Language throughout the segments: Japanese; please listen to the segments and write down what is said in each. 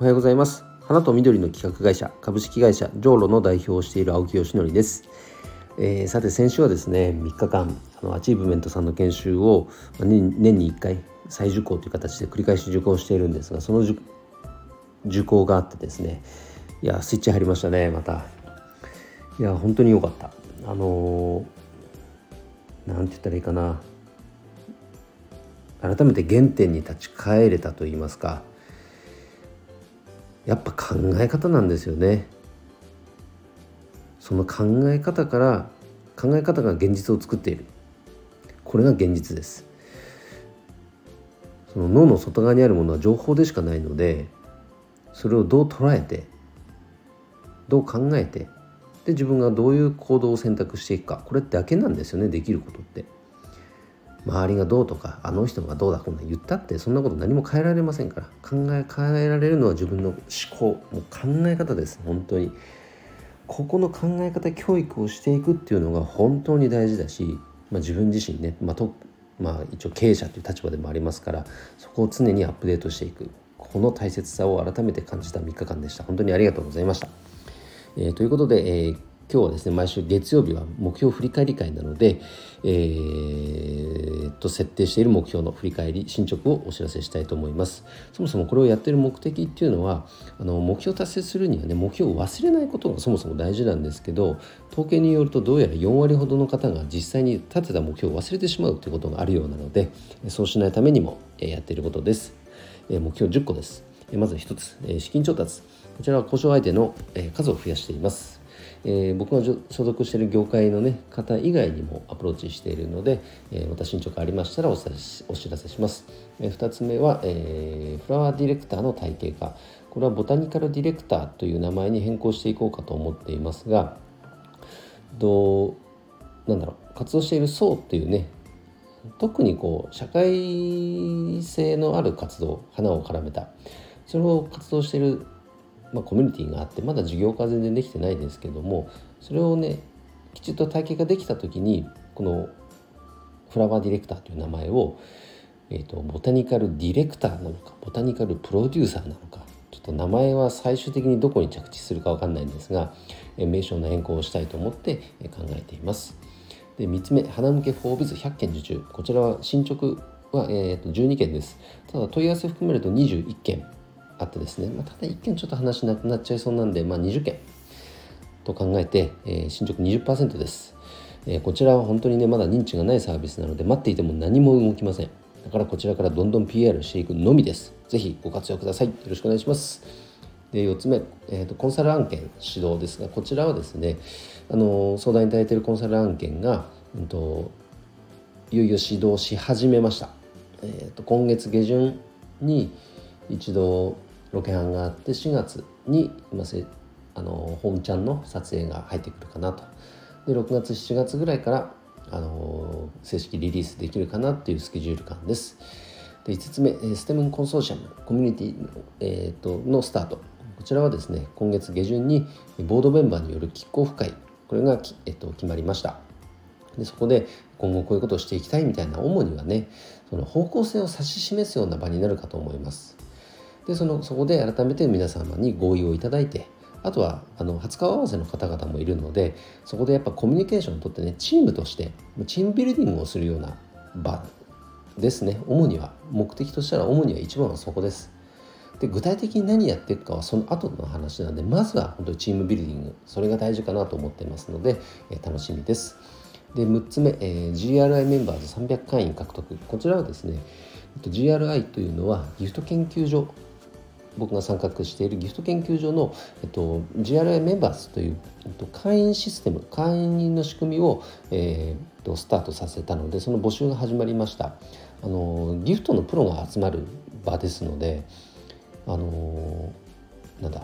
おはようございます。花と緑の企画会社株式会社ジョーロの代表をしている青木よしのりです、えー、さて先週はですね3日間あのアチーブメントさんの研修を年に1回再受講という形で繰り返し受講しているんですがその受講があってですねいやスイッチ入りましたねまた。いや本当に良かった。あのー、なんて言ったらいいかな。改めて原点に立ち返れたと言いますか。やっぱ考え方なんですよね。その考え方から考え方が現実を作っている。これが現実です。その脳の外側にあるものは情報でしかないのでそれをどう捉えてどう考えてで自分がどういう行動を選択していくかこれだけなんですよねできることって。周りがどうとかあの人がどうだこんな言ったってそんなこと何も変えられませんから考え変えられるのは自分の思考もう考え方です本当に。ここの考え方教育をしていくっていうのが本当に大事だし、まあ、自分自身ね、まあとまあ、一応経営者という立場でもありますからそこを常にアップデートしていく。この大切さを改めて感じた3日間でした。本当にありがとうございました、えー、ということで、えー今日はですね毎週月曜日は目標振り返り会なので、えー、と設定している目標の振り返り進捗をお知らせしたいと思います。そもそもこれをやっている目的っていうのはあの目標達成するにはね目標を忘れないことがそもそも大事なんですけど統計によるとどうやら4割ほどの方が実際に立てた目標を忘れてしまうということがあるようなのでそうしないためにもやっていることです。目標10個です。まず1つ。資金調達。こちらは交渉相手の数を増やしています。えー、僕が所属している業界の、ね、方以外にもアプローチしているので、えー、また進捗ありましたらおお知らせします。えー、2つ目は、えー、フラワーディレクターの体系化。これはボタニカルディレクターという名前に変更していこうかと思っていますが、どうなんだろう活動している層っていうね特にこう社会性のある活動花を絡めたそれを活動しているまあ、コミュニティがあってまだ事業化全然できてないですけどもそれをねきちっと体系ができた時にこのフラワーディレクターという名前を、えーと、ボタニカルディレクターなのかボタニカルプロデューサーなのかちょっと名前は最終的にどこに着地するか分かんないんですが、え名称の変更をしたいと思って考えています。で3つ目花向け 4biz 100件受注。こちらは進捗は、えー、と12件です。ただ問い合わせ含めると21件。あってですね、まあ、ただ1件ちょっと話なくなっちゃいそうなんで、まあ、20件と考えて、えー、進捗20%です、えー、こちらは本当にねまだ認知がないサービスなので待っていても何も動きません。だからこちらからどんどん PR していくのみです。ぜひご活用ください。よろしくお願いします。で4つ目、えーと、コンサル案件指導ですがこちらはですねあの相談いただいているコンサル案件が、うんと、いよいよ指導し始めました、えーと今月下旬に一度ロケハンがあって4月に今せあの本ちゃんの撮影が入ってくるかなと。で6月7月ぐらいからあの正式リリースできるかなっていうスケジュール感です。で5つ目ステムコンソーシアムコミュニティの,、えーと、のスタート。こちらはですね今月下旬にボードメンバーによるキックオフ会。これが、えっと、決まりました。でそこで今後こういうことをしていきたいみたいな主にはねその方向性を指し示すような場になるかと思います。でそのそこで改めて皆様に合意をいただいてあとはあの初顔合わせの方々もいるのでそこでやっぱコミュニケーションをとってねチームとしてチームビルディングをするような場ですね。主には目的としたら主には一番はそこです。で具体的に何やっていくかはその後の話なんでまずは本当にチームビルディングそれが大事かなと思ってますので、え、楽しみです。で6つ目、えー、GRI メンバーズ300会員獲得。こちらはですね GRI というのはギフト研究所僕が参画しているギフト研究所の、えっと、GRI メンバーズという、えっと、会員システム会員の仕組みを、えー、っとスタートさせたのでその募集が始まりました。あのギフトのプロが集まる場ですのであのなんだ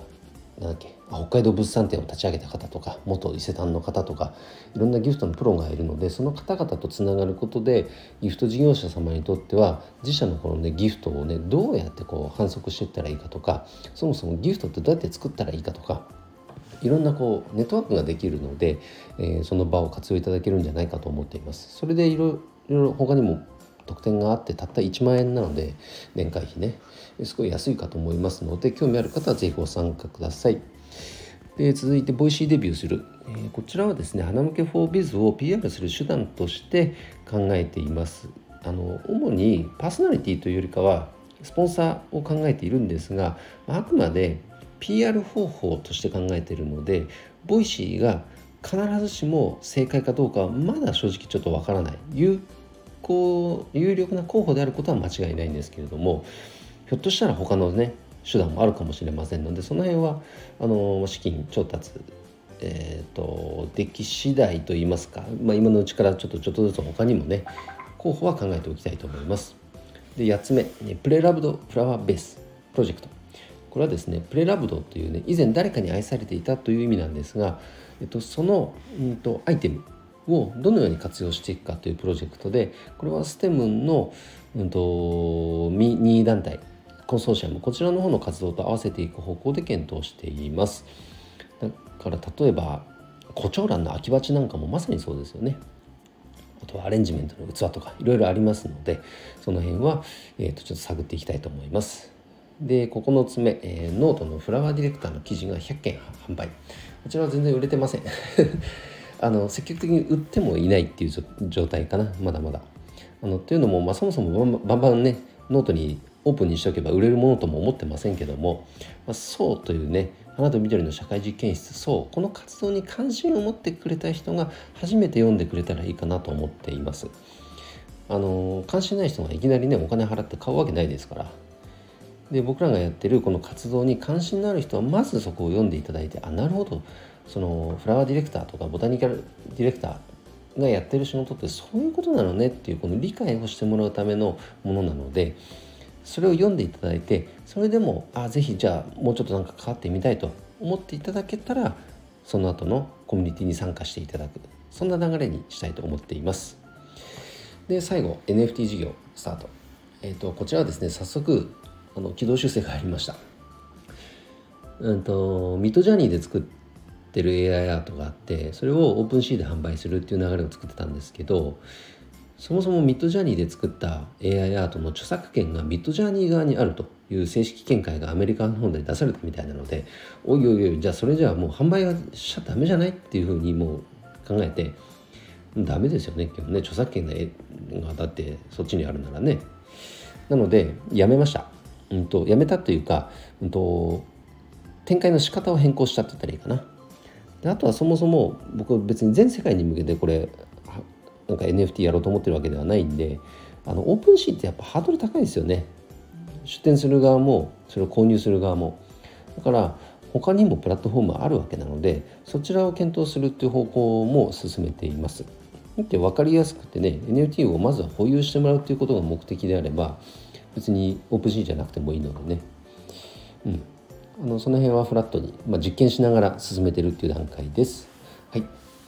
なんだっけ北海道物産展を立ち上げた方とか元伊勢丹の方とかいろんなギフトのプロがいるのでその方々とつながることでギフト事業者様にとっては自社のこの、ね、ギフトをねどうやってこう反則していったらいいかとかそもそもギフトってどうやって作ったらいいかとかいろんなこうネットワークができるので、えー、その場を活用いただけるんじゃないかと思っています。それでいろいろ他にも特典があってたった1万円なので年会費ねすごい安いかと思いますので興味ある方は是非ご参加ください。で続いて Voicy デビューする、えー、こちらはですね花向け 4biz を PR する手段として考えています。あの主にパーソナリティというよりかはスポンサーを考えているんですがあくまで PR 方法として考えているので Voicy が必ずしも正解かどうかはまだ正直ちょっとわからない。有効有力な候補であることは間違いないんですけれどもひょっとしたら他のね手段もあるかもしれませんのでその辺はあの資金調達えーと、でき次第といいますか、まあ、今のうちからちょっとちょっとずつ他にもね候補は考えておきたいと思います。で8つ目プレラブドフラワーベースプロジェクトこれはですねプレラブドというね以前誰かに愛されていたという意味なんですが、えっと、その、うんと、アイテムをどのように活用していくかというプロジェクトでこれはステムの、うんと、2団体コンソーシアムこちらの方の活動と合わせていく方向で検討しています。だから例えば胡蝶蘭の秋鉢なんかもまさにそうですよね。あとはアレンジメントの器とかいろいろありますのでその辺は、えー、とちょっと探っていきたいと思います。で9つ目、えー、ノートのフラワーディレクターの記事が100件販売。こちらは全然売れてません。あの積極的に売ってもいないっていう状態かな。まだまだ。あのというのも、まあ、そもそもバンバンねノートにオープンにしておけば売れるものとも思ってませんけども、まあ、そうというね花と緑の社会実験室そうこの活動に関心を持ってくれた人が初めて読んでくれたらいいかなと思っています。あの関心ない人がいきなりねお金払って買うわけないですから。で僕らがやってるこの活動に関心のある人はまずそこを読んでいただいてあなるほど。そのフラワーディレクターとかボタニカルディレクターがやってる仕事ってそういうことなのねっていうこの理解をしてもらうためのものなのでそれを読んでいただいてそれでもあぜひじゃあもうちょっとなんか関わってみたいと思っていただけたらその後のコミュニティに参加していただくそんな流れにしたいと思っています。で最後 NFT 事業スタート。え、ー、とこちらはですね早速あの軌道修正がありました。うんと Midjourney で作ってる AI アートがあってそれを OpenSea で販売するっていう流れを作ってたんですけどそもそも Midjourney で作った AI アートの著作権が Midjourney 側にあるという正式見解がアメリカの方で出されたみたいなのでおいおいおいじゃあそれじゃあもう販売はしちゃダメじゃないっていうふうにもう考えてダメですよね今日ね著作権がだってそっちにあるならねなのでやめましたうんと、やめたというか、うんと、展開の仕方を変更したって言ったらいいかな。であとはそもそも僕別に全世界に向けてこれなんか NFT やろうと思ってるわけではないんであのオープンシーってやっぱハードル高いですよね。出店する側もそれを購入する側も。だから他にもプラットフォームあるわけなのでそちらを検討するっていう方向も進めています。見て分かりやすくてね NFT をまずは保有してもらうっていうことが目的であれば別にオープンシーじゃなくてもいいのでね、うん、あのその辺はフラットに、まあ、実験しながら進めてるっていう段階です。はい。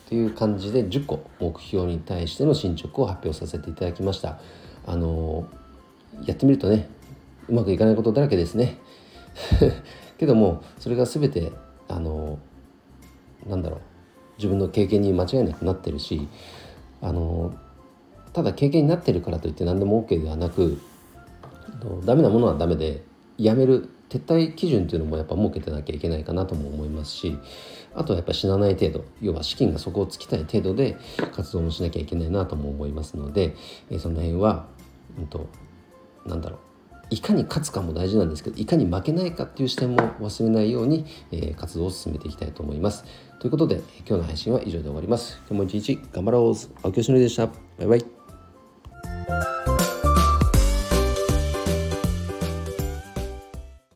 という感じで10個目標に対しての進捗を発表させていただきました。あのやってみるとねうまくいかないことだらけですね。けどもそれが全てあのなんだろう自分の経験に間違いなくなってるしあのただ経験になってるからといって何でも OK ではなくダメなものはダメでやめる撤退基準っていうのもやっぱ設けてなきゃいけないかなとも思いますしあとはやっぱ死なない程度要は資金がそこを尽きたい程度で活動もしなきゃいけないなとも思いますので、えその辺は、うんと、なんだろういかに勝つかも大事なんですけどいかに負けないかっていう視点も忘れないように、えー、活動を進めていきたいと思います。ということで今日の配信は以上で終わります。今日も一日頑張ろう青木よしのりでした。バイバイ。